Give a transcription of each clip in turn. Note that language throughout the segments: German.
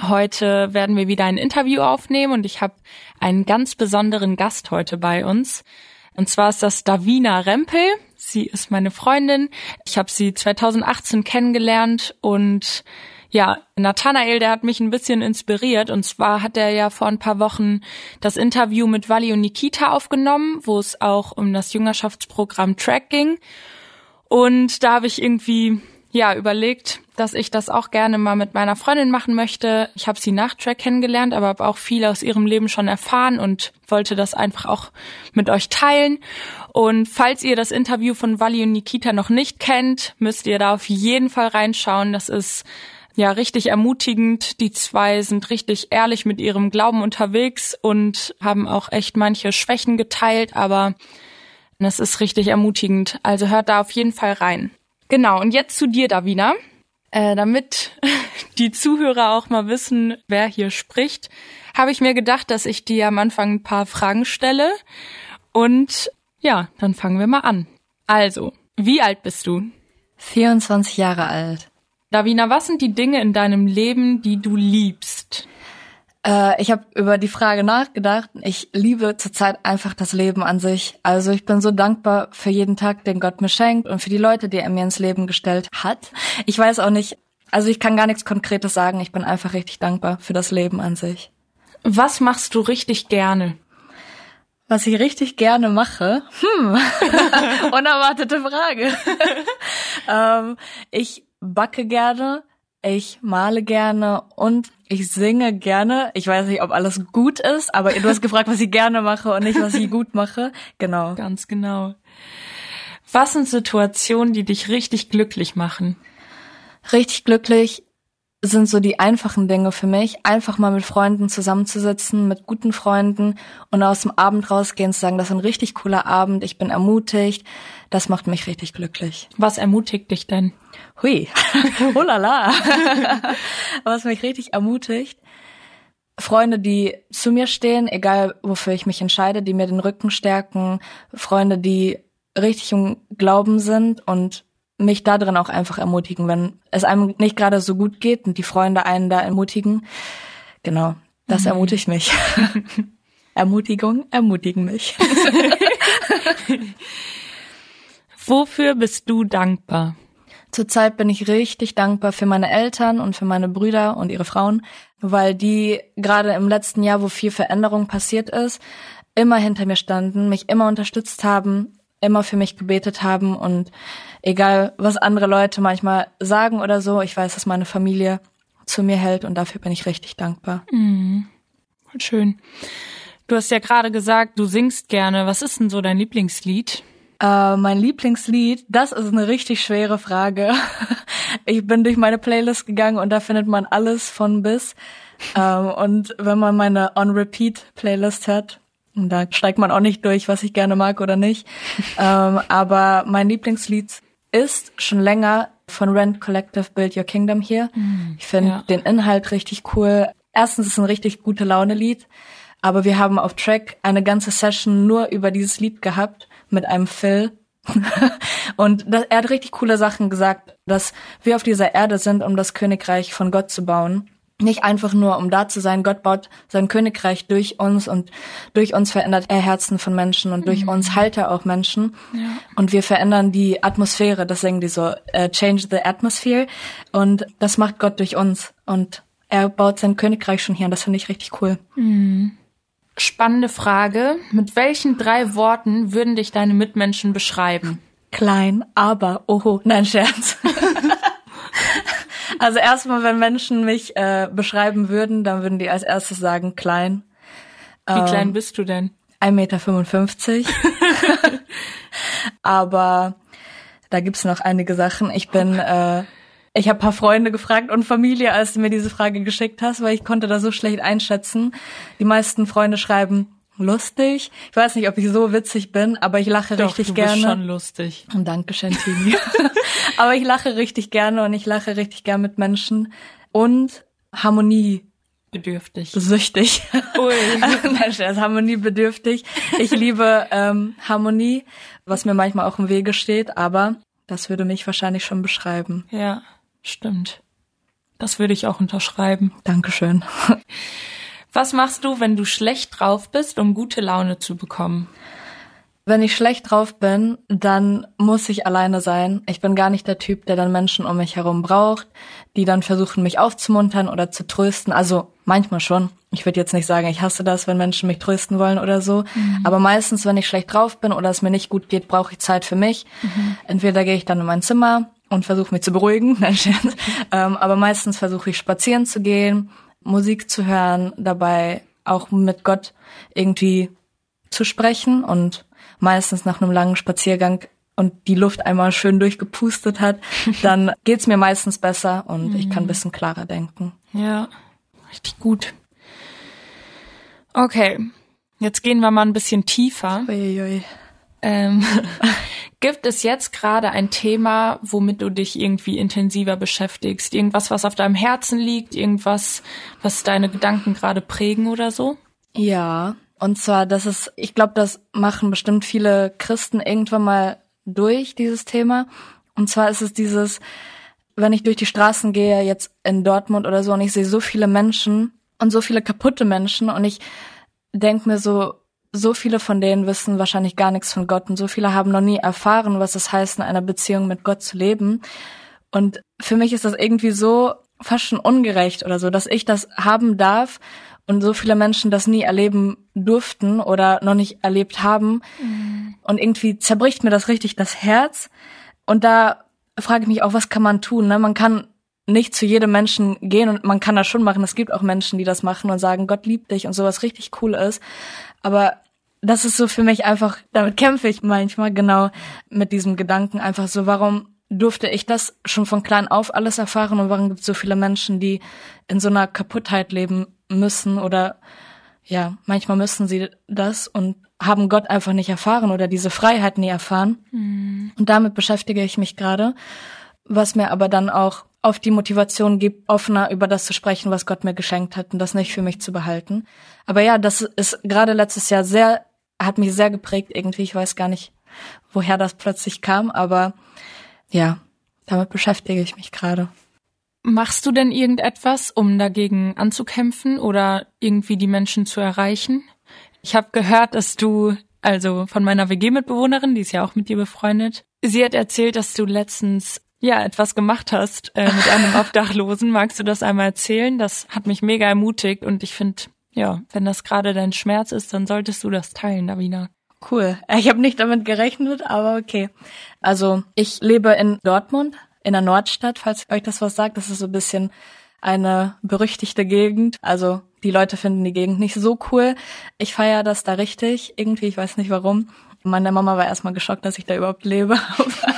Heute werden wir wieder ein Interview aufnehmen und ich habe einen ganz besonderen Gast heute bei uns. Und zwar ist das Davina Rempel. Sie ist meine Freundin. Ich habe sie 2018 kennengelernt und ja, Nathanael, der hat mich ein bisschen inspiriert. Und zwar hat er ja vor ein paar Wochen das Interview mit Wally und Nikita aufgenommen, wo es auch um das Jüngerschaftsprogramm Track ging. Und da habe ich irgendwie ja überlegt, dass ich das auch gerne mal mit meiner Freundin machen möchte. Ich habe sie nach Track kennengelernt, aber habe auch viel aus ihrem Leben schon erfahren und wollte das einfach auch mit euch teilen. Und falls ihr das Interview von Wally und Nikita noch nicht kennt, müsst ihr da auf jeden Fall reinschauen. Das ist ja richtig ermutigend. Die zwei sind richtig ehrlich mit ihrem Glauben unterwegs und haben auch echt manche Schwächen geteilt, aber es ist richtig ermutigend. Also hört da auf jeden Fall rein. Genau, und jetzt zu dir, Davina. Äh, damit die Zuhörer auch mal wissen, wer hier spricht, habe ich mir gedacht, dass ich dir am Anfang ein paar Fragen stelle. Und ja, dann fangen wir mal an. Also, wie alt bist du? 24 Jahre alt. Davina, was sind die Dinge in deinem Leben, die du liebst? Äh, ich habe über die Frage nachgedacht. Ich liebe zurzeit einfach das Leben an sich. Also ich bin so dankbar für jeden Tag, den Gott mir schenkt und für die Leute, die er mir ins Leben gestellt hat. Ich weiß auch nicht, also ich kann gar nichts Konkretes sagen. Ich bin einfach richtig dankbar für das Leben an sich. Was machst du richtig gerne? Was ich richtig gerne mache? Hm, unerwartete Frage. ähm, ich backe gerne, ich male gerne und ich singe gerne. Ich weiß nicht, ob alles gut ist, aber du hast gefragt, was ich gerne mache und nicht, was ich gut mache. Genau. Ganz genau. Was sind Situationen, die dich richtig glücklich machen? Richtig glücklich sind so die einfachen Dinge für mich. Einfach mal mit Freunden zusammenzusitzen, mit guten Freunden und aus dem Abend rausgehen zu sagen, das ist ein richtig cooler Abend, ich bin ermutigt. Das macht mich richtig glücklich. Was ermutigt dich denn? Hui, oh la la. Was mich richtig ermutigt, Freunde, die zu mir stehen, egal wofür ich mich entscheide, die mir den Rücken stärken, Freunde, die richtig im Glauben sind und mich da drin auch einfach ermutigen, wenn es einem nicht gerade so gut geht und die Freunde einen da ermutigen. Genau, das mhm. ermutigt mich. Ermutigung ermutigen mich. Wofür bist du dankbar? Zurzeit bin ich richtig dankbar für meine Eltern und für meine Brüder und ihre Frauen, weil die gerade im letzten Jahr, wo viel Veränderung passiert ist, immer hinter mir standen, mich immer unterstützt haben, immer für mich gebetet haben und egal was andere Leute manchmal sagen oder so, ich weiß, dass meine Familie zu mir hält und dafür bin ich richtig dankbar. Mhm. Schön. Du hast ja gerade gesagt, du singst gerne. Was ist denn so dein Lieblingslied? Äh, mein Lieblingslied, das ist eine richtig schwere Frage. Ich bin durch meine Playlist gegangen und da findet man alles von bis. Ähm, und wenn man meine On-Repeat-Playlist hat, und da steigt man auch nicht durch, was ich gerne mag oder nicht. ähm, aber mein Lieblingslied ist schon länger von Rent Collective Build Your Kingdom hier. Mm, ich finde ja. den Inhalt richtig cool. Erstens ist es ein richtig gute Laune-Lied, aber wir haben auf Track eine ganze Session nur über dieses Lied gehabt mit einem Phil. und das, er hat richtig coole Sachen gesagt, dass wir auf dieser Erde sind, um das Königreich von Gott zu bauen nicht einfach nur, um da zu sein. Gott baut sein Königreich durch uns und durch uns verändert er Herzen von Menschen und durch mhm. uns heilt er auch Menschen. Ja. Und wir verändern die Atmosphäre, das sagen die so, uh, change the atmosphere. Und das macht Gott durch uns. Und er baut sein Königreich schon hier und das finde ich richtig cool. Mhm. Spannende Frage. Mit welchen drei Worten würden dich deine Mitmenschen beschreiben? Klein, aber, oho, nein, Scherz. Also erstmal, wenn Menschen mich äh, beschreiben würden, dann würden die als erstes sagen klein. Wie ähm, klein bist du denn? 1,55 Meter. Aber da gibt's noch einige Sachen. Ich bin, äh, Ich habe paar Freunde gefragt und Familie, als du mir diese Frage geschickt hast, weil ich konnte das so schlecht einschätzen. Die meisten Freunde schreiben lustig. Ich weiß nicht, ob ich so witzig bin, aber ich lache Doch, richtig du gerne. Bist schon lustig. Und danke, Shantini. aber ich lache richtig gerne und ich lache richtig gerne mit Menschen und Harmonie Bedürftig. süchtig. Ui. Nein, Scherz, harmoniebedürftig. Ich liebe ähm, Harmonie, was mir manchmal auch im Wege steht, aber das würde mich wahrscheinlich schon beschreiben. Ja, stimmt. Das würde ich auch unterschreiben. Dankeschön. Was machst du, wenn du schlecht drauf bist, um gute Laune zu bekommen? Wenn ich schlecht drauf bin, dann muss ich alleine sein. Ich bin gar nicht der Typ, der dann Menschen um mich herum braucht, die dann versuchen, mich aufzumuntern oder zu trösten. Also manchmal schon. Ich würde jetzt nicht sagen, ich hasse das, wenn Menschen mich trösten wollen oder so. Aber meistens, wenn ich schlecht drauf bin oder es mir nicht gut geht, brauche ich Zeit für mich. Entweder gehe ich dann in mein Zimmer und versuche mich zu beruhigen. Nein, ähm, aber meistens versuche ich spazieren zu gehen, Musik zu hören, dabei auch mit Gott irgendwie zu sprechen und meistens nach einem langen Spaziergang und die Luft einmal schön durchgepustet hat, dann geht's mir meistens besser und ich kann ein bisschen klarer denken. Ja, richtig gut. Okay, jetzt gehen wir mal ein bisschen tiefer. Uiuiui. Ähm, gibt es jetzt gerade ein Thema, womit du dich irgendwie intensiver beschäftigst? Irgendwas, was auf deinem Herzen liegt? Irgendwas, was deine Gedanken gerade prägen oder so? Ja, und zwar, das ist, ich glaube, das machen bestimmt viele Christen irgendwann mal durch, dieses Thema. Und zwar ist es dieses, wenn ich durch die Straßen gehe, jetzt in Dortmund oder so, und ich sehe so viele Menschen und so viele kaputte Menschen und ich denke mir so, so viele von denen wissen wahrscheinlich gar nichts von Gott und so viele haben noch nie erfahren, was es heißt, in einer Beziehung mit Gott zu leben. Und für mich ist das irgendwie so fast schon ungerecht oder so, dass ich das haben darf und so viele Menschen das nie erleben durften oder noch nicht erlebt haben. Und irgendwie zerbricht mir das richtig das Herz. Und da frage ich mich auch, was kann man tun? Ne? Man kann nicht zu jedem Menschen gehen und man kann das schon machen. Es gibt auch Menschen, die das machen und sagen, Gott liebt dich und sowas richtig cool ist. Aber das ist so für mich einfach, damit kämpfe ich manchmal genau mit diesem Gedanken einfach so, warum durfte ich das schon von klein auf alles erfahren und warum gibt es so viele Menschen, die in so einer Kaputtheit leben müssen oder ja, manchmal müssen sie das und haben Gott einfach nicht erfahren oder diese Freiheit nie erfahren. Und damit beschäftige ich mich gerade, was mir aber dann auch auf die Motivation gibt, offener über das zu sprechen, was Gott mir geschenkt hat und das nicht für mich zu behalten. Aber ja, das ist gerade letztes Jahr sehr, hat mich sehr geprägt irgendwie. Ich weiß gar nicht, woher das plötzlich kam, aber ja, damit beschäftige ich mich gerade. Machst du denn irgendetwas, um dagegen anzukämpfen oder irgendwie die Menschen zu erreichen? Ich habe gehört, dass du, also von meiner WG-Mitbewohnerin, die ist ja auch mit dir befreundet, sie hat erzählt, dass du letztens ja etwas gemacht hast äh, mit einem Obdachlosen. Magst du das einmal erzählen? Das hat mich mega ermutigt und ich finde, ja, wenn das gerade dein Schmerz ist, dann solltest du das teilen, Davina. Cool. Ich habe nicht damit gerechnet, aber okay. Also ich lebe in Dortmund, in der Nordstadt, falls euch das was sagt. Das ist so ein bisschen eine berüchtigte Gegend. Also die Leute finden die Gegend nicht so cool. Ich feiere das da richtig. Irgendwie, ich weiß nicht warum. Meine Mama war erstmal geschockt, dass ich da überhaupt lebe.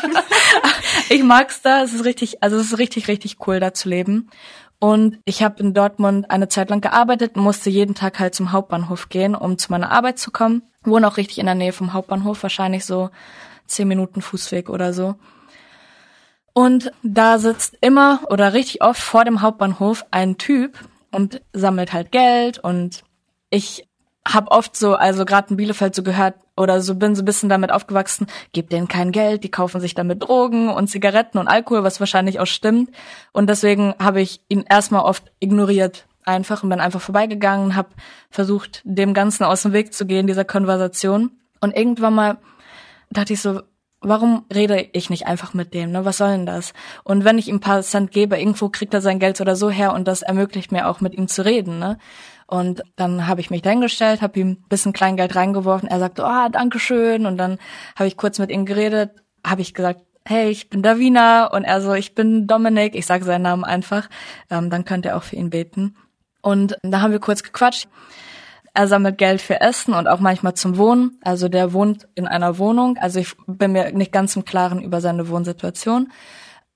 ich mag's da. Es ist richtig, also es ist richtig, richtig cool, da zu leben. Und ich habe in Dortmund eine Zeit lang gearbeitet und musste jeden Tag halt zum Hauptbahnhof gehen, um zu meiner Arbeit zu kommen. Wohne auch richtig in der Nähe vom Hauptbahnhof, wahrscheinlich so zehn Minuten Fußweg oder so. Und da sitzt immer oder richtig oft vor dem Hauptbahnhof ein Typ und sammelt halt Geld und ich hab oft so, also gerade in Bielefeld so gehört oder so bin so ein bisschen damit aufgewachsen, gebt denen kein Geld, die kaufen sich damit Drogen und Zigaretten und Alkohol, was wahrscheinlich auch stimmt. Und deswegen habe ich ihn erstmal oft ignoriert einfach und bin einfach vorbeigegangen, habe versucht, dem Ganzen aus dem Weg zu gehen, dieser Konversation. Und irgendwann mal dachte ich so, warum rede ich nicht einfach mit dem, ne? Was soll denn das? Und wenn ich ihm ein paar Cent gebe, irgendwo kriegt er sein Geld oder so her und das ermöglicht mir auch mit ihm zu reden, ne? Und dann habe ich mich dahingestellt, habe ihm ein bisschen Kleingeld reingeworfen. Er sagte, oh, danke schön. Und dann habe ich kurz mit ihm geredet, habe ich gesagt, hey, ich bin Davina. Und er so, ich bin Dominik. Ich sage seinen Namen einfach. Ähm, dann könnt ihr auch für ihn beten. Und da haben wir kurz gequatscht. Er sammelt Geld für Essen und auch manchmal zum Wohnen. Also der wohnt in einer Wohnung. Also ich bin mir nicht ganz im Klaren über seine Wohnsituation.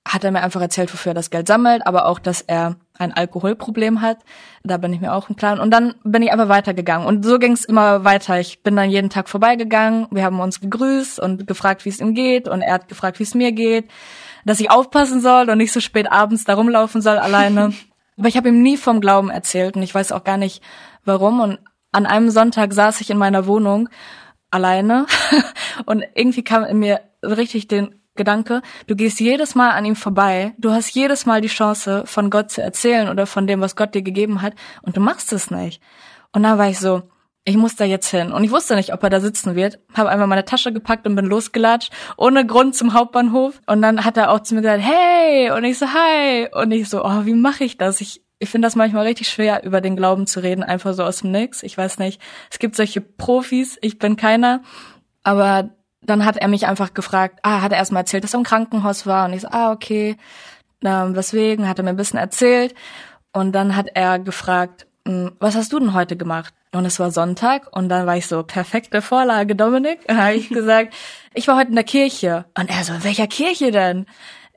Hat er mir einfach erzählt, wofür er das Geld sammelt, aber auch, dass er ein Alkoholproblem hat. Da bin ich mir auch im Klaren. Und dann bin ich einfach weitergegangen. Und so ging es immer weiter. Ich bin dann jeden Tag vorbeigegangen. Wir haben uns gegrüßt und gefragt, wie es ihm geht. Und er hat gefragt, wie es mir geht. Dass ich aufpassen soll und nicht so spät abends da rumlaufen soll alleine. aber ich habe ihm nie vom Glauben erzählt und ich weiß auch gar nicht, warum. Und an einem Sonntag saß ich in meiner Wohnung alleine und irgendwie kam in mir richtig den Gedanke, du gehst jedes Mal an ihm vorbei, du hast jedes Mal die Chance, von Gott zu erzählen oder von dem, was Gott dir gegeben hat, und du machst es nicht. Und dann war ich so, ich muss da jetzt hin. Und ich wusste nicht, ob er da sitzen wird. Habe einfach meine Tasche gepackt und bin losgelatscht, ohne Grund zum Hauptbahnhof. Und dann hat er auch zu mir gesagt, hey! Und ich so, hi! Und ich so, oh, wie mache ich das? Ich, ich finde das manchmal richtig schwer, über den Glauben zu reden, einfach so aus dem Nix. Ich weiß nicht. Es gibt solche Profis, ich bin keiner. Aber dann hat er mich einfach gefragt, ah, hat er erstmal erzählt, dass er im Krankenhaus war und ich so, ah, okay, ähm, weswegen, hat er mir ein bisschen erzählt und dann hat er gefragt, hm, was hast du denn heute gemacht? Und es war Sonntag und dann war ich so, perfekte Vorlage, Dominik. Und habe ich gesagt, ich war heute in der Kirche. Und er so, in welcher Kirche denn?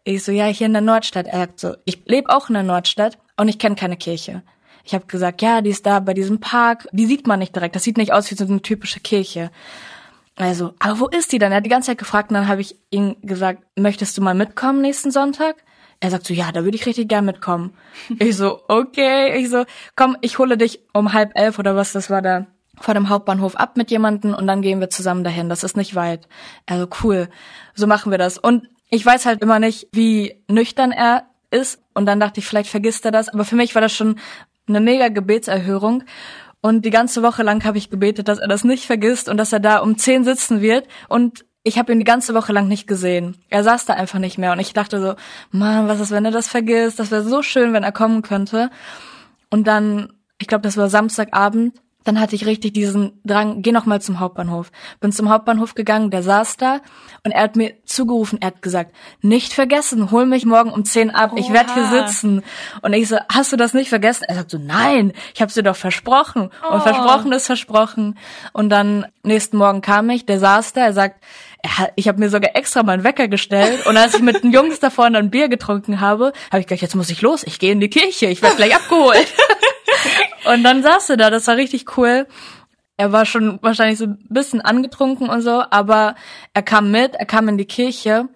Ich so, ja, hier in der Nordstadt. Er sagt so, ich lebe auch in der Nordstadt und ich kenne keine Kirche. Ich habe gesagt, ja, die ist da bei diesem Park. Die sieht man nicht direkt. Das sieht nicht aus wie so eine typische Kirche. Also, aber wo ist die dann? Er hat die ganze Zeit gefragt und dann habe ich ihm gesagt, möchtest du mal mitkommen nächsten Sonntag? Er sagt so, ja, da würde ich richtig gern mitkommen. ich so, okay. Ich so, komm, ich hole dich um halb elf oder was das war da vor dem Hauptbahnhof ab mit jemanden und dann gehen wir zusammen dahin. Das ist nicht weit. Also cool. So machen wir das. Und ich weiß halt immer nicht, wie nüchtern er ist. Und dann dachte ich, vielleicht vergisst er das. Aber für mich war das schon eine mega Gebetserhörung. Und die ganze Woche lang habe ich gebetet, dass er das nicht vergisst und dass er da um zehn sitzen wird. Und ich habe ihn die ganze Woche lang nicht gesehen. Er saß da einfach nicht mehr. Und ich dachte so, Mann, was ist, wenn er das vergisst? Das wäre so schön, wenn er kommen könnte. Und dann, ich glaube, das war Samstagabend, dann hatte ich richtig diesen Drang, geh noch mal zum Hauptbahnhof. Bin zum Hauptbahnhof gegangen, der saß da und er hat mir zugerufen, er hat gesagt, nicht vergessen, hol mich morgen um 10 ab, ich werde hier sitzen. Und ich so, hast du das nicht vergessen? Er sagt so, nein, ich habe dir doch versprochen. Oh. Und versprochen ist versprochen. Und dann nächsten Morgen kam ich, der saß da, er sagt, er, ich habe mir sogar extra mal einen Wecker gestellt und als ich mit den Jungs da vorne ein Bier getrunken habe, habe ich gesagt, jetzt muss ich los, ich gehe in die Kirche, ich werde gleich abgeholt. und dann saß er da, das war richtig cool. Er war schon wahrscheinlich so ein bisschen angetrunken und so, aber er kam mit, er kam in die Kirche.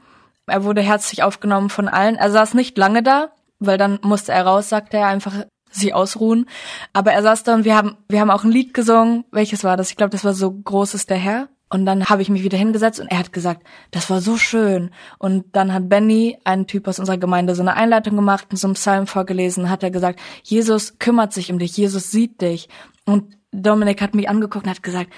Er wurde herzlich aufgenommen von allen. Er saß nicht lange da, weil dann musste er raus, sagte er, einfach sie ausruhen. Aber er saß da und wir haben, wir haben auch ein Lied gesungen. Welches war das? Ich glaube, das war so Groß ist der Herr. Und dann habe ich mich wieder hingesetzt und er hat gesagt, das war so schön. Und dann hat Benny, ein Typ aus unserer Gemeinde, so eine Einleitung gemacht und so einen Psalm vorgelesen, hat er gesagt, Jesus kümmert sich um dich, Jesus sieht dich. Und Dominik hat mich angeguckt und hat gesagt,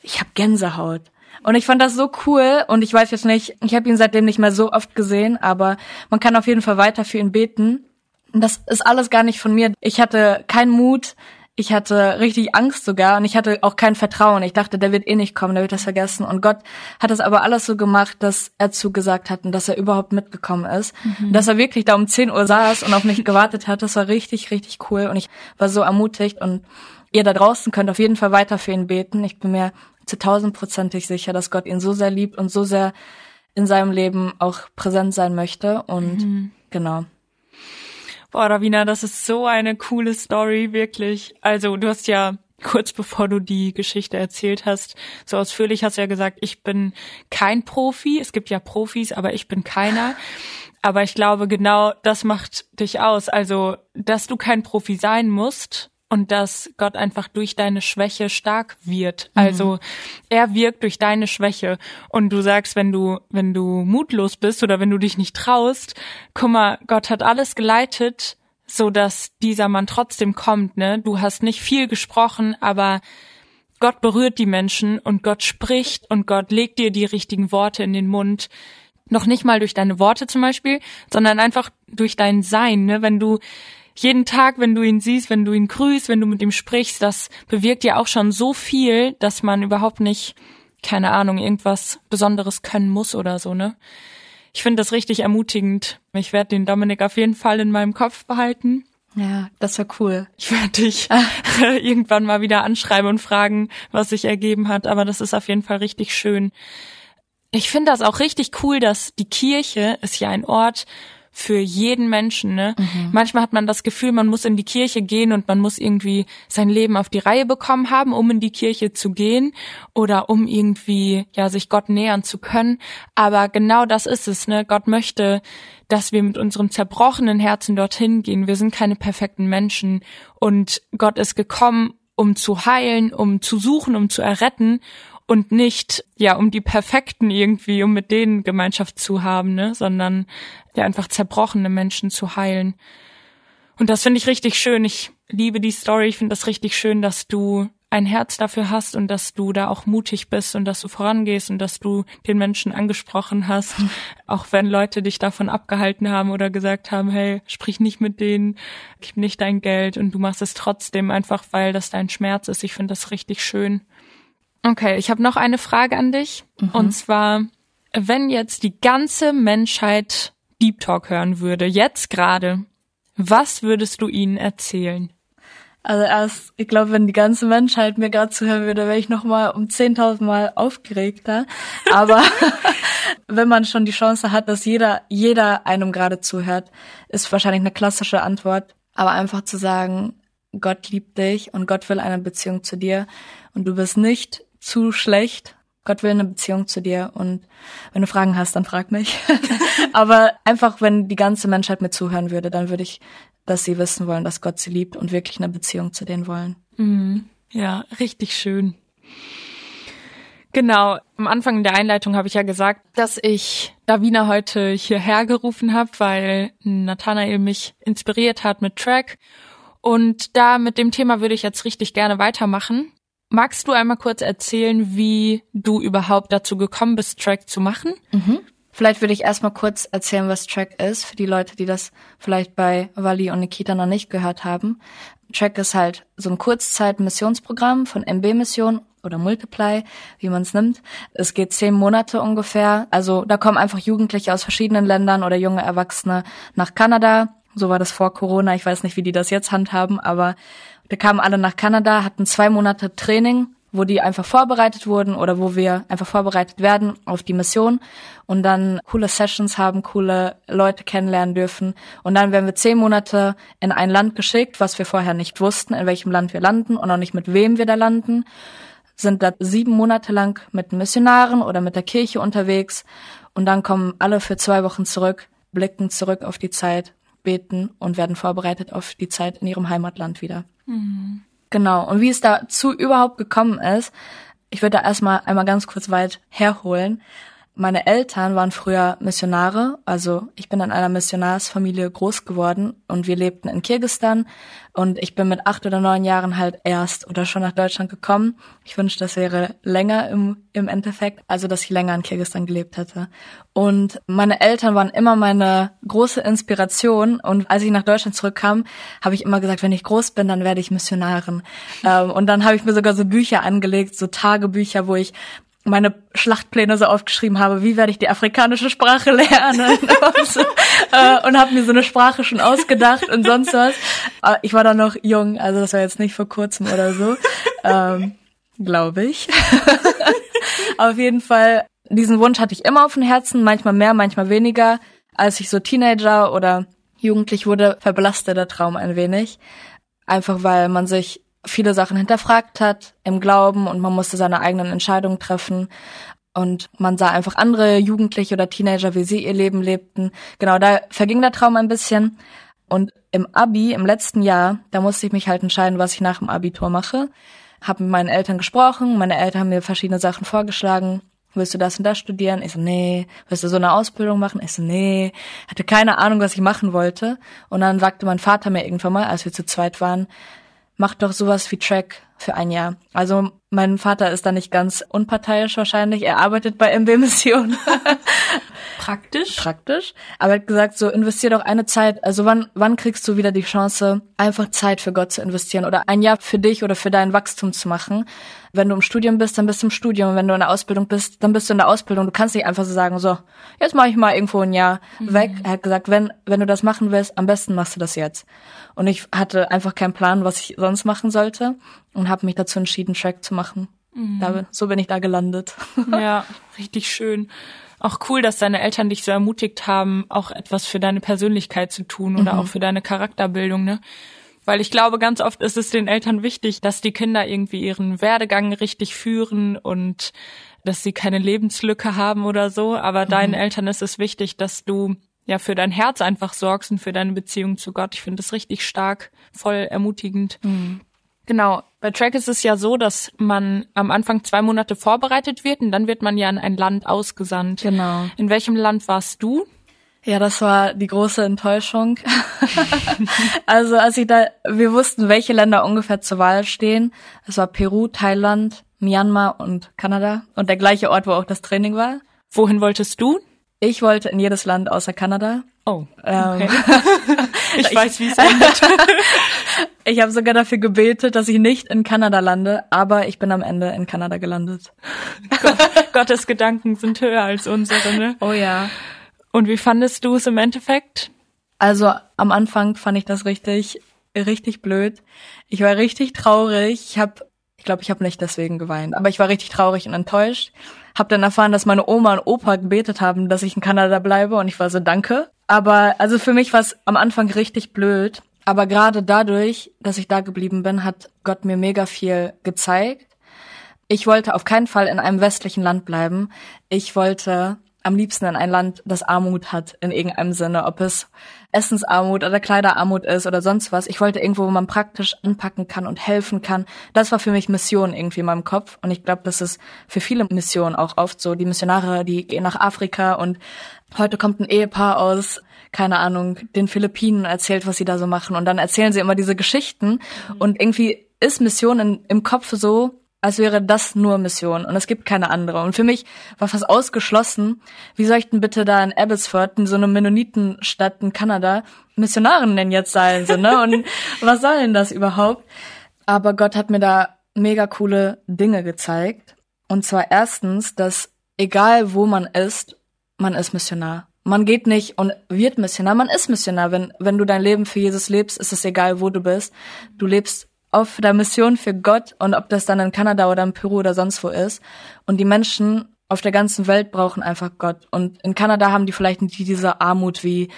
ich habe Gänsehaut. Und ich fand das so cool und ich weiß jetzt nicht, ich habe ihn seitdem nicht mehr so oft gesehen, aber man kann auf jeden Fall weiter für ihn beten. Das ist alles gar nicht von mir. Ich hatte keinen Mut, ich hatte richtig Angst sogar und ich hatte auch kein Vertrauen. Ich dachte, der wird eh nicht kommen, der wird das vergessen. Und Gott hat das aber alles so gemacht, dass er zugesagt hat und dass er überhaupt mitgekommen ist. Mhm. Dass er wirklich da um 10 Uhr saß und auf mich gewartet hat. Das war richtig, richtig cool. Und ich war so ermutigt. Und ihr da draußen könnt auf jeden Fall weiter für ihn beten. Ich bin mir zu tausendprozentig sicher, dass Gott ihn so sehr liebt und so sehr in seinem Leben auch präsent sein möchte. Und mhm. genau. Boah, Ravina, das ist so eine coole Story, wirklich. Also, du hast ja kurz bevor du die Geschichte erzählt hast, so ausführlich hast du ja gesagt, ich bin kein Profi. Es gibt ja Profis, aber ich bin keiner. Aber ich glaube, genau das macht dich aus. Also, dass du kein Profi sein musst, und dass Gott einfach durch deine Schwäche stark wird. Mhm. Also er wirkt durch deine Schwäche und du sagst, wenn du wenn du mutlos bist oder wenn du dich nicht traust, guck mal, Gott hat alles geleitet, so dass dieser Mann trotzdem kommt, ne? Du hast nicht viel gesprochen, aber Gott berührt die Menschen und Gott spricht und Gott legt dir die richtigen Worte in den Mund. Noch nicht mal durch deine Worte zum Beispiel, sondern einfach durch dein Sein, ne? Wenn du jeden Tag, wenn du ihn siehst, wenn du ihn grüßt, wenn du mit ihm sprichst, das bewirkt ja auch schon so viel, dass man überhaupt nicht, keine Ahnung, irgendwas Besonderes können muss oder so, ne? Ich finde das richtig ermutigend. Ich werde den Dominik auf jeden Fall in meinem Kopf behalten. Ja, das wäre cool. Ich werde dich irgendwann mal wieder anschreiben und fragen, was sich ergeben hat, aber das ist auf jeden Fall richtig schön. Ich finde das auch richtig cool, dass die Kirche ist ja ein Ort, für jeden Menschen. Ne? Mhm. Manchmal hat man das Gefühl, man muss in die Kirche gehen und man muss irgendwie sein Leben auf die Reihe bekommen haben, um in die Kirche zu gehen oder um irgendwie ja sich Gott nähern zu können. Aber genau das ist es. Ne? Gott möchte, dass wir mit unserem zerbrochenen Herzen dorthin gehen. Wir sind keine perfekten Menschen und Gott ist gekommen, um zu heilen, um zu suchen, um zu erretten und nicht ja um die perfekten irgendwie um mit denen Gemeinschaft zu haben ne sondern ja einfach zerbrochene Menschen zu heilen und das finde ich richtig schön ich liebe die Story ich finde das richtig schön dass du ein Herz dafür hast und dass du da auch mutig bist und dass du vorangehst und dass du den Menschen angesprochen hast, auch wenn Leute dich davon abgehalten haben oder gesagt haben, hey, sprich nicht mit denen, gib nicht dein Geld und du machst es trotzdem einfach, weil das dein Schmerz ist. Ich finde das richtig schön. Okay, ich habe noch eine Frage an dich. Mhm. Und zwar, wenn jetzt die ganze Menschheit Deep Talk hören würde, jetzt gerade, was würdest du ihnen erzählen? Also erst, ich glaube, wenn die ganze Menschheit mir gerade zuhören würde, wäre ich noch mal um 10.000 Mal aufgeregter. Aber wenn man schon die Chance hat, dass jeder, jeder einem gerade zuhört, ist wahrscheinlich eine klassische Antwort. Aber einfach zu sagen, Gott liebt dich und Gott will eine Beziehung zu dir und du bist nicht zu schlecht. Gott will eine Beziehung zu dir und wenn du Fragen hast, dann frag mich. Aber einfach, wenn die ganze Menschheit mir zuhören würde, dann würde ich, dass sie wissen wollen, dass Gott sie liebt und wirklich eine Beziehung zu denen wollen. Mhm. Ja, richtig schön. Genau, am Anfang der Einleitung habe ich ja gesagt, dass ich Davina heute hierher gerufen habe, weil Nathanael mich inspiriert hat mit Track. Und da mit dem Thema würde ich jetzt richtig gerne weitermachen. Magst du einmal kurz erzählen, wie du überhaupt dazu gekommen bist, Track zu machen? Mhm. Vielleicht würde ich erstmal kurz erzählen, was Track ist, für die Leute, die das vielleicht bei Wally und Nikita noch nicht gehört haben. Track ist halt so ein Kurzzeit-Missionsprogramm von MB-Mission oder Multiply, wie man es nimmt. Es geht zehn Monate ungefähr. Also da kommen einfach Jugendliche aus verschiedenen Ländern oder junge Erwachsene nach Kanada. So war das vor Corona. Ich weiß nicht, wie die das jetzt handhaben, aber wir kamen alle nach Kanada, hatten zwei Monate Training, wo die einfach vorbereitet wurden oder wo wir einfach vorbereitet werden auf die Mission und dann coole Sessions haben, coole Leute kennenlernen dürfen. Und dann werden wir zehn Monate in ein Land geschickt, was wir vorher nicht wussten, in welchem Land wir landen und auch nicht mit wem wir da landen. Sind da sieben Monate lang mit Missionaren oder mit der Kirche unterwegs und dann kommen alle für zwei Wochen zurück, blicken zurück auf die Zeit, beten und werden vorbereitet auf die Zeit in ihrem Heimatland wieder. Mhm. Genau. Und wie es dazu überhaupt gekommen ist, ich würde da erstmal einmal ganz kurz weit herholen. Meine Eltern waren früher Missionare, also ich bin in einer Missionarsfamilie groß geworden und wir lebten in Kirgistan und ich bin mit acht oder neun Jahren halt erst oder schon nach Deutschland gekommen. Ich wünschte, das wäre länger im, im Endeffekt, also dass ich länger in Kirgistan gelebt hätte. Und meine Eltern waren immer meine große Inspiration und als ich nach Deutschland zurückkam, habe ich immer gesagt, wenn ich groß bin, dann werde ich Missionarin. Ähm, und dann habe ich mir sogar so Bücher angelegt, so Tagebücher, wo ich meine Schlachtpläne so aufgeschrieben habe, wie werde ich die afrikanische Sprache lernen und, so, äh, und habe mir so eine Sprache schon ausgedacht und sonst was. Aber ich war da noch jung, also das war jetzt nicht vor kurzem oder so, ähm, glaube ich. auf jeden Fall, diesen Wunsch hatte ich immer auf dem Herzen, manchmal mehr, manchmal weniger. Als ich so Teenager oder jugendlich wurde, verblasste der Traum ein wenig. Einfach weil man sich viele Sachen hinterfragt hat im Glauben und man musste seine eigenen Entscheidungen treffen. Und man sah einfach andere Jugendliche oder Teenager, wie sie ihr Leben lebten. Genau, da verging der Traum ein bisschen. Und im Abi, im letzten Jahr, da musste ich mich halt entscheiden, was ich nach dem Abitur mache. Hab mit meinen Eltern gesprochen, meine Eltern haben mir verschiedene Sachen vorgeschlagen. Willst du das und das studieren? Ich so, nee. Willst du so eine Ausbildung machen? Ich so, nee. Hatte keine Ahnung, was ich machen wollte. Und dann sagte mein Vater mir irgendwann mal, als wir zu zweit waren, macht doch sowas wie Track für ein Jahr. Also mein Vater ist da nicht ganz unparteiisch wahrscheinlich. Er arbeitet bei MB Mission. Praktisch. Praktisch. Aber er hat gesagt, so investier doch eine Zeit. Also wann, wann kriegst du wieder die Chance, einfach Zeit für Gott zu investieren oder ein Jahr für dich oder für dein Wachstum zu machen? Wenn du im Studium bist, dann bist du im Studium. Wenn du in der Ausbildung bist, dann bist du in der Ausbildung. Du kannst nicht einfach so sagen, so, jetzt mache ich mal irgendwo ein Jahr mhm. weg. Er hat gesagt, wenn, wenn du das machen willst, am besten machst du das jetzt. Und ich hatte einfach keinen Plan, was ich sonst machen sollte und habe mich dazu entschieden, Track zu machen. Mhm. Da, so bin ich da gelandet. Ja, richtig schön. Auch cool, dass deine Eltern dich so ermutigt haben, auch etwas für deine Persönlichkeit zu tun oder mhm. auch für deine Charakterbildung, ne? Weil ich glaube, ganz oft ist es den Eltern wichtig, dass die Kinder irgendwie ihren Werdegang richtig führen und dass sie keine Lebenslücke haben oder so. Aber mhm. deinen Eltern ist es wichtig, dass du ja für dein Herz einfach sorgst und für deine Beziehung zu Gott. Ich finde das richtig stark, voll ermutigend. Mhm. Genau. Bei Track ist es ja so, dass man am Anfang zwei Monate vorbereitet wird und dann wird man ja in ein Land ausgesandt. Genau. In welchem Land warst du? Ja, das war die große Enttäuschung. also als ich da, wir wussten, welche Länder ungefähr zur Wahl stehen. Es war Peru, Thailand, Myanmar und Kanada und der gleiche Ort, wo auch das Training war. Wohin wolltest du? Ich wollte in jedes Land außer Kanada. Oh, ähm, okay. Ich weiß, wie es endet. ich habe sogar dafür gebetet, dass ich nicht in Kanada lande, aber ich bin am Ende in Kanada gelandet. Gott, Gottes Gedanken sind höher als unsere, ne? Oh ja. Und wie fandest du es im Endeffekt? Also am Anfang fand ich das richtig, richtig blöd. Ich war richtig traurig. Ich habe, ich glaube, ich habe nicht deswegen geweint, aber ich war richtig traurig und enttäuscht. Hab dann erfahren, dass meine Oma und Opa gebetet haben, dass ich in Kanada bleibe und ich war so danke. Aber also für mich war es am Anfang richtig blöd. Aber gerade dadurch, dass ich da geblieben bin, hat Gott mir mega viel gezeigt. Ich wollte auf keinen Fall in einem westlichen Land bleiben. Ich wollte am liebsten in ein Land, das Armut hat in irgendeinem Sinne, ob es Essensarmut oder Kleiderarmut ist oder sonst was. Ich wollte irgendwo, wo man praktisch anpacken kann und helfen kann. Das war für mich Mission irgendwie in meinem Kopf und ich glaube, das ist für viele Missionen auch oft so. Die Missionare, die gehen nach Afrika und heute kommt ein Ehepaar aus keine Ahnung, den Philippinen erzählt, was sie da so machen. Und dann erzählen sie immer diese Geschichten. Und irgendwie ist Mission in, im Kopf so, als wäre das nur Mission und es gibt keine andere. Und für mich war fast ausgeschlossen, wie soll ich denn bitte da in Abbotsford, in so einer Mennonitenstadt in Kanada, Missionarin denn jetzt sein, so, ne? Und was soll denn das überhaupt? Aber Gott hat mir da mega coole Dinge gezeigt. Und zwar erstens, dass egal wo man ist, man ist Missionar. Man geht nicht und wird Missionar, man ist Missionar. Wenn, wenn du dein Leben für Jesus lebst, ist es egal, wo du bist. Du lebst auf der Mission für Gott und ob das dann in Kanada oder in Peru oder sonst wo ist. Und die Menschen auf der ganzen Welt brauchen einfach Gott. Und in Kanada haben die vielleicht nicht diese Armut wie,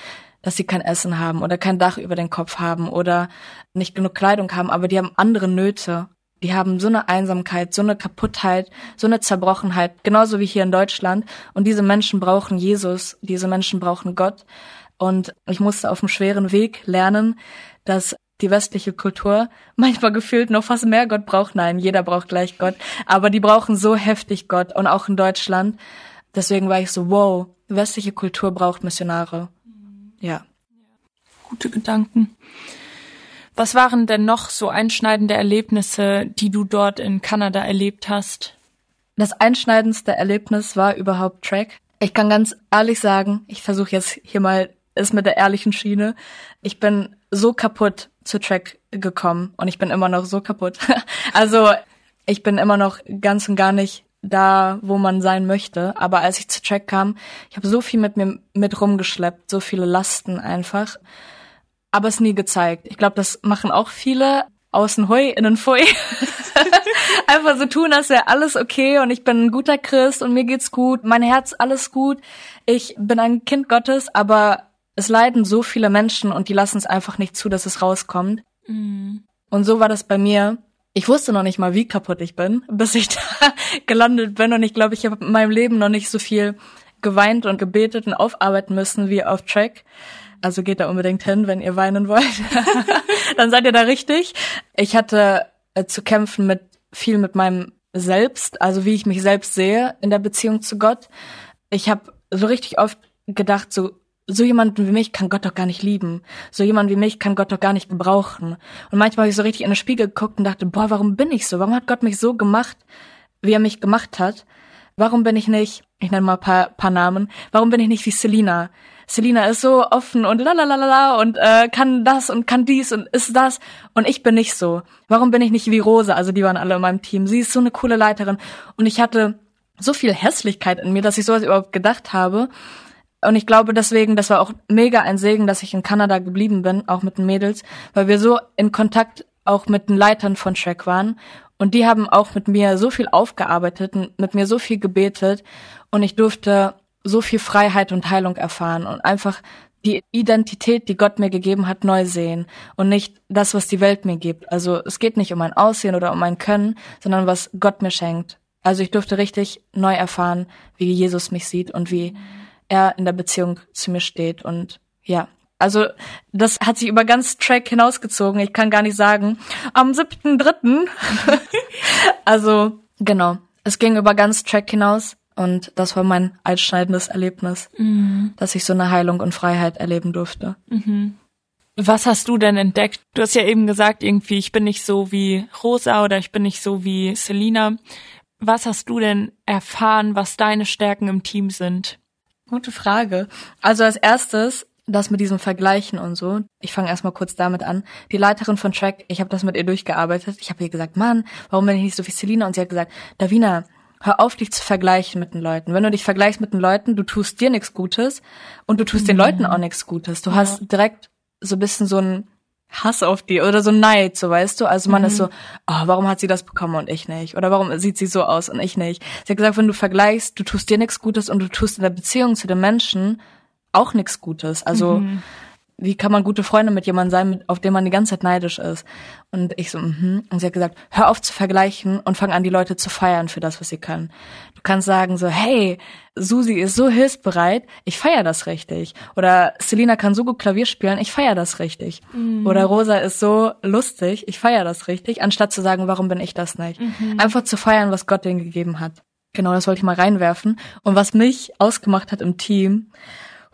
dass sie kein Essen haben oder kein Dach über den Kopf haben oder nicht genug Kleidung haben, aber die haben andere Nöte. Die haben so eine Einsamkeit, so eine Kaputtheit, so eine Zerbrochenheit, genauso wie hier in Deutschland. Und diese Menschen brauchen Jesus, diese Menschen brauchen Gott. Und ich musste auf dem schweren Weg lernen, dass die westliche Kultur manchmal gefühlt noch fast mehr Gott braucht. Nein, jeder braucht gleich Gott. Aber die brauchen so heftig Gott und auch in Deutschland. Deswegen war ich so, wow, westliche Kultur braucht Missionare. Ja. Gute Gedanken. Was waren denn noch so einschneidende Erlebnisse, die du dort in Kanada erlebt hast? Das einschneidendste Erlebnis war überhaupt Track. Ich kann ganz ehrlich sagen, ich versuche jetzt hier mal es mit der ehrlichen Schiene. Ich bin so kaputt zu Track gekommen und ich bin immer noch so kaputt. also ich bin immer noch ganz und gar nicht da, wo man sein möchte. Aber als ich zu Track kam, ich habe so viel mit mir mit rumgeschleppt, so viele Lasten einfach, aber es nie gezeigt. Ich glaube, das machen auch viele außen hui, innen fui. einfach so tun, als wäre alles okay und ich bin ein guter Christ und mir geht's gut, mein Herz alles gut. Ich bin ein Kind Gottes, aber es leiden so viele Menschen und die lassen es einfach nicht zu, dass es rauskommt. Mhm. Und so war das bei mir. Ich wusste noch nicht mal, wie kaputt ich bin, bis ich da gelandet bin. Und ich glaube, ich habe in meinem Leben noch nicht so viel geweint und gebetet und aufarbeiten müssen wie auf Track. Also geht da unbedingt hin, wenn ihr weinen wollt. Dann seid ihr da richtig. Ich hatte äh, zu kämpfen mit viel mit meinem Selbst, also wie ich mich selbst sehe in der Beziehung zu Gott. Ich habe so richtig oft gedacht, so so jemanden wie mich kann Gott doch gar nicht lieben. So jemand wie mich kann Gott doch gar nicht gebrauchen. Und manchmal habe ich so richtig in den Spiegel geguckt und dachte, boah, warum bin ich so? Warum hat Gott mich so gemacht, wie er mich gemacht hat? Warum bin ich nicht, ich nenne mal ein paar, paar Namen, warum bin ich nicht wie Selina? Selina ist so offen und lalalala und äh, kann das und kann dies und ist das und ich bin nicht so. Warum bin ich nicht wie Rose? Also die waren alle in meinem Team. Sie ist so eine coole Leiterin und ich hatte so viel Hässlichkeit in mir, dass ich sowas überhaupt gedacht habe. Und ich glaube deswegen, das war auch mega ein Segen, dass ich in Kanada geblieben bin, auch mit den Mädels, weil wir so in Kontakt auch mit den Leitern von Shrek waren. Und die haben auch mit mir so viel aufgearbeitet, mit mir so viel gebetet. Und ich durfte so viel Freiheit und Heilung erfahren und einfach die Identität, die Gott mir gegeben hat, neu sehen und nicht das, was die Welt mir gibt. Also es geht nicht um mein Aussehen oder um mein Können, sondern was Gott mir schenkt. Also ich durfte richtig neu erfahren, wie Jesus mich sieht und wie er in der Beziehung zu mir steht. Und ja, also das hat sich über ganz Track hinausgezogen. Ich kann gar nicht sagen, am siebten dritten. also genau, es ging über ganz Track hinaus. Und das war mein einschneidendes Erlebnis, mhm. dass ich so eine Heilung und Freiheit erleben durfte. Mhm. Was hast du denn entdeckt? Du hast ja eben gesagt, irgendwie, ich bin nicht so wie Rosa oder ich bin nicht so wie Selina. Was hast du denn erfahren, was deine Stärken im Team sind? Gute Frage. Also als erstes, das mit diesem Vergleichen und so. Ich fange erstmal kurz damit an. Die Leiterin von Track, ich habe das mit ihr durchgearbeitet. Ich habe ihr gesagt, Mann, warum bin ich nicht so wie Selina? Und sie hat gesagt, Davina, Hör auf, dich zu vergleichen mit den Leuten. Wenn du dich vergleichst mit den Leuten, du tust dir nichts Gutes und du tust mhm. den Leuten auch nichts Gutes. Du ja. hast direkt so ein bisschen so ein Hass auf die oder so Neid, so weißt du. Also man mhm. ist so, oh, warum hat sie das bekommen und ich nicht? Oder warum sieht sie so aus und ich nicht? Sie hat gesagt, wenn du vergleichst, du tust dir nichts Gutes und du tust in der Beziehung zu den Menschen auch nichts Gutes. Also mhm wie kann man gute Freunde mit jemandem sein, mit, auf den man die ganze Zeit neidisch ist? Und ich so, mhm. Und sie hat gesagt, hör auf zu vergleichen und fang an, die Leute zu feiern für das, was sie können. Du kannst sagen so, hey, Susi ist so hilfsbereit, ich feier das richtig. Oder Selina kann so gut Klavier spielen, ich feier das richtig. Mhm. Oder Rosa ist so lustig, ich feier das richtig, anstatt zu sagen, warum bin ich das nicht? Mhm. Einfach zu feiern, was Gott denen gegeben hat. Genau, das wollte ich mal reinwerfen. Und was mich ausgemacht hat im Team,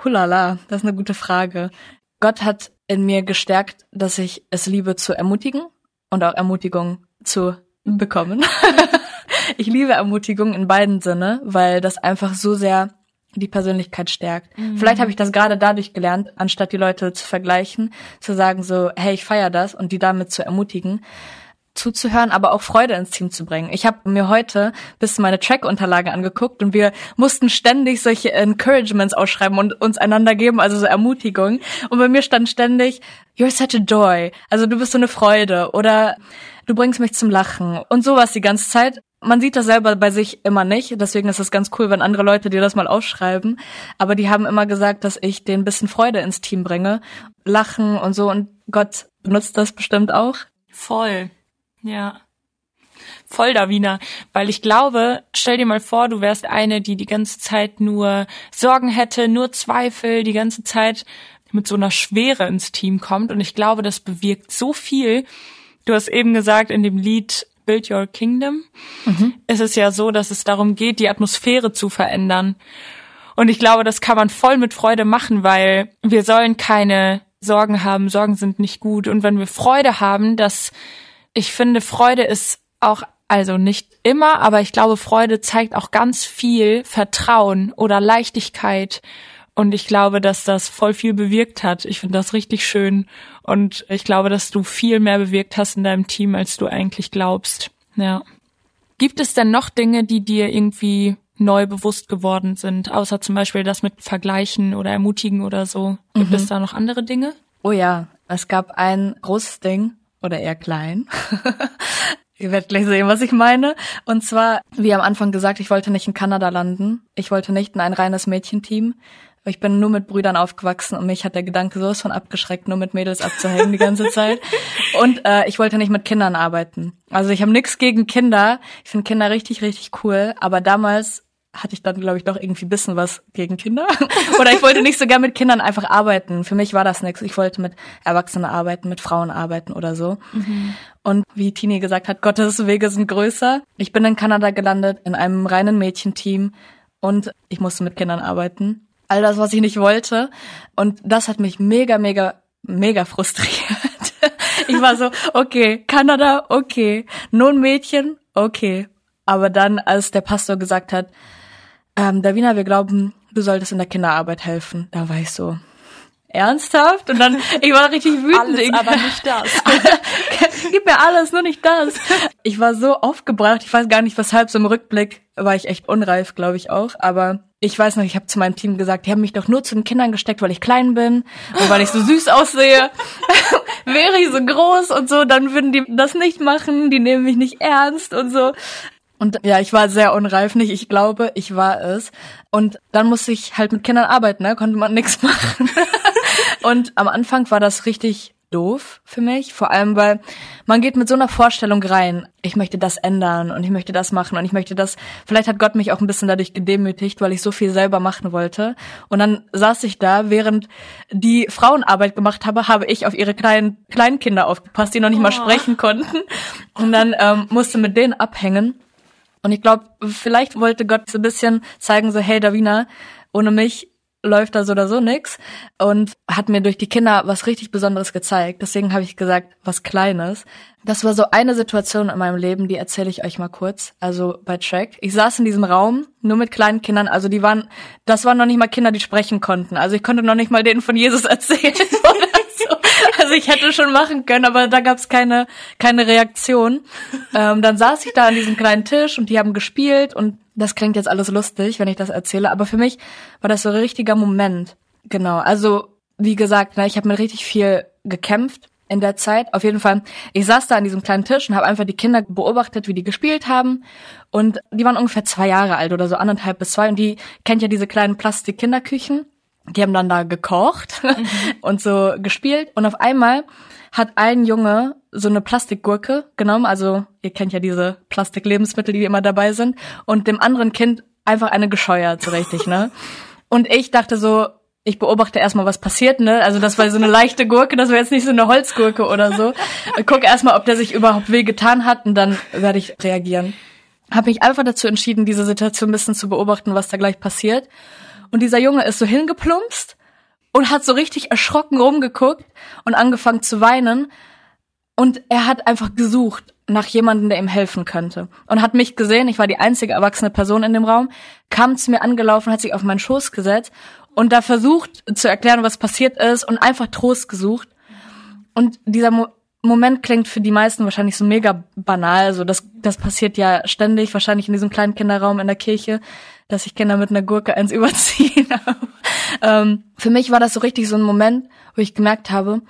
Hulala, das ist eine gute Frage. Gott hat in mir gestärkt, dass ich es liebe zu ermutigen und auch Ermutigung zu bekommen. ich liebe Ermutigung in beiden Sinne, weil das einfach so sehr die Persönlichkeit stärkt. Mhm. Vielleicht habe ich das gerade dadurch gelernt, anstatt die Leute zu vergleichen, zu sagen so, hey, ich feier das und die damit zu ermutigen zuzuhören, aber auch Freude ins Team zu bringen. Ich habe mir heute bis meine Track-Unterlagen angeguckt und wir mussten ständig solche Encouragements ausschreiben und uns einander geben, also so Ermutigung. Und bei mir stand ständig, you're such a joy. Also du bist so eine Freude oder du bringst mich zum Lachen und sowas die ganze Zeit. Man sieht das selber bei sich immer nicht, deswegen ist es ganz cool, wenn andere Leute dir das mal aufschreiben. Aber die haben immer gesagt, dass ich den bisschen Freude ins Team bringe, Lachen und so. Und Gott benutzt das bestimmt auch. Voll. Ja. Voll, Davina. Weil ich glaube, stell dir mal vor, du wärst eine, die die ganze Zeit nur Sorgen hätte, nur Zweifel, die ganze Zeit mit so einer Schwere ins Team kommt. Und ich glaube, das bewirkt so viel. Du hast eben gesagt, in dem Lied Build Your Kingdom mhm. ist es ja so, dass es darum geht, die Atmosphäre zu verändern. Und ich glaube, das kann man voll mit Freude machen, weil wir sollen keine Sorgen haben. Sorgen sind nicht gut. Und wenn wir Freude haben, dass ich finde, Freude ist auch, also nicht immer, aber ich glaube, Freude zeigt auch ganz viel Vertrauen oder Leichtigkeit. Und ich glaube, dass das voll viel bewirkt hat. Ich finde das richtig schön. Und ich glaube, dass du viel mehr bewirkt hast in deinem Team, als du eigentlich glaubst. Ja. Gibt es denn noch Dinge, die dir irgendwie neu bewusst geworden sind, außer zum Beispiel das mit Vergleichen oder Ermutigen oder so? Gibt mhm. es da noch andere Dinge? Oh ja, es gab ein großes Ding, oder eher klein. Ihr werdet gleich sehen, was ich meine. Und zwar, wie am Anfang gesagt, ich wollte nicht in Kanada landen. Ich wollte nicht in ein reines Mädchenteam. Ich bin nur mit Brüdern aufgewachsen und mich hat der Gedanke sowas von abgeschreckt, nur mit Mädels abzuhängen die ganze Zeit. Und äh, ich wollte nicht mit Kindern arbeiten. Also ich habe nichts gegen Kinder. Ich finde Kinder richtig, richtig cool. Aber damals hatte ich dann, glaube ich, doch irgendwie bisschen was gegen Kinder. Oder ich wollte nicht so gern mit Kindern einfach arbeiten. Für mich war das nichts. Ich wollte mit Erwachsenen arbeiten, mit Frauen arbeiten oder so. Mhm. Und wie Tini gesagt hat, Gottes Wege sind größer. Ich bin in Kanada gelandet, in einem reinen Mädchenteam und ich musste mit Kindern arbeiten. All das, was ich nicht wollte. Und das hat mich mega, mega, mega frustriert. Ich war so, okay, Kanada, okay, nun Mädchen, okay. Aber dann, als der Pastor gesagt hat, ähm, Davina, wir glauben, du solltest in der Kinderarbeit helfen. Da war ich so, ernsthaft? Und dann, ich war richtig wütend. Alles, aber nicht das. Gib mir alles, nur nicht das. Ich war so aufgebracht, ich weiß gar nicht, weshalb, so im Rückblick war ich echt unreif, glaube ich auch. Aber ich weiß noch, ich habe zu meinem Team gesagt, die haben mich doch nur zu den Kindern gesteckt, weil ich klein bin und weil ich so süß aussehe. Wäre ich so groß und so, dann würden die das nicht machen, die nehmen mich nicht ernst und so. Und ja, ich war sehr unreif, nicht ich glaube, ich war es. Und dann musste ich halt mit Kindern arbeiten, ne? konnte man nichts machen. und am Anfang war das richtig doof für mich, vor allem weil man geht mit so einer Vorstellung rein, ich möchte das ändern und ich möchte das machen und ich möchte das, vielleicht hat Gott mich auch ein bisschen dadurch gedemütigt, weil ich so viel selber machen wollte. Und dann saß ich da, während die Frauenarbeit gemacht habe, habe ich auf ihre kleinen Kleinkinder aufgepasst, die noch nicht mal oh. sprechen konnten. Und dann ähm, musste mit denen abhängen. Und ich glaube, vielleicht wollte Gott so ein bisschen zeigen, so hey Davina, ohne mich läuft da so oder so nix und hat mir durch die Kinder was richtig Besonderes gezeigt. Deswegen habe ich gesagt, was Kleines. Das war so eine Situation in meinem Leben, die erzähle ich euch mal kurz. Also bei Track. Ich saß in diesem Raum nur mit kleinen Kindern. Also die waren, das waren noch nicht mal Kinder, die sprechen konnten. Also ich konnte noch nicht mal denen von Jesus erzählen. Ich hätte schon machen können, aber da gab's keine keine Reaktion. Ähm, dann saß ich da an diesem kleinen Tisch und die haben gespielt und das klingt jetzt alles lustig, wenn ich das erzähle, aber für mich war das so ein richtiger Moment. Genau, also wie gesagt, ne, ich habe mit richtig viel gekämpft in der Zeit. Auf jeden Fall, ich saß da an diesem kleinen Tisch und habe einfach die Kinder beobachtet, wie die gespielt haben. Und die waren ungefähr zwei Jahre alt oder so, anderthalb bis zwei. Und die kennt ja diese kleinen Plastik-Kinderküchen. Die haben dann da gekocht mhm. und so gespielt. Und auf einmal hat ein Junge so eine Plastikgurke genommen, also ihr kennt ja diese Plastiklebensmittel, die immer dabei sind, und dem anderen Kind einfach eine gescheuert, so richtig, ne? Und ich dachte so, ich beobachte erstmal, was passiert, ne? Also das war so eine leichte Gurke, das war jetzt nicht so eine Holzgurke oder so. Ich gucke erstmal, ob der sich überhaupt weh getan hat und dann werde ich reagieren. Habe mich einfach dazu entschieden, diese Situation ein bisschen zu beobachten, was da gleich passiert. Und dieser Junge ist so hingeplumpst und hat so richtig erschrocken rumgeguckt und angefangen zu weinen. Und er hat einfach gesucht nach jemandem, der ihm helfen könnte. Und hat mich gesehen, ich war die einzige erwachsene Person in dem Raum, kam zu mir angelaufen, hat sich auf meinen Schoß gesetzt und da versucht zu erklären, was passiert ist und einfach Trost gesucht. Und dieser Mo Moment klingt für die meisten wahrscheinlich so mega banal. So, das, das passiert ja ständig, wahrscheinlich in diesem kleinen Kinderraum in der Kirche, dass sich Kinder mit einer Gurke eins überziehen. ähm, für mich war das so richtig so ein Moment, wo ich gemerkt habe,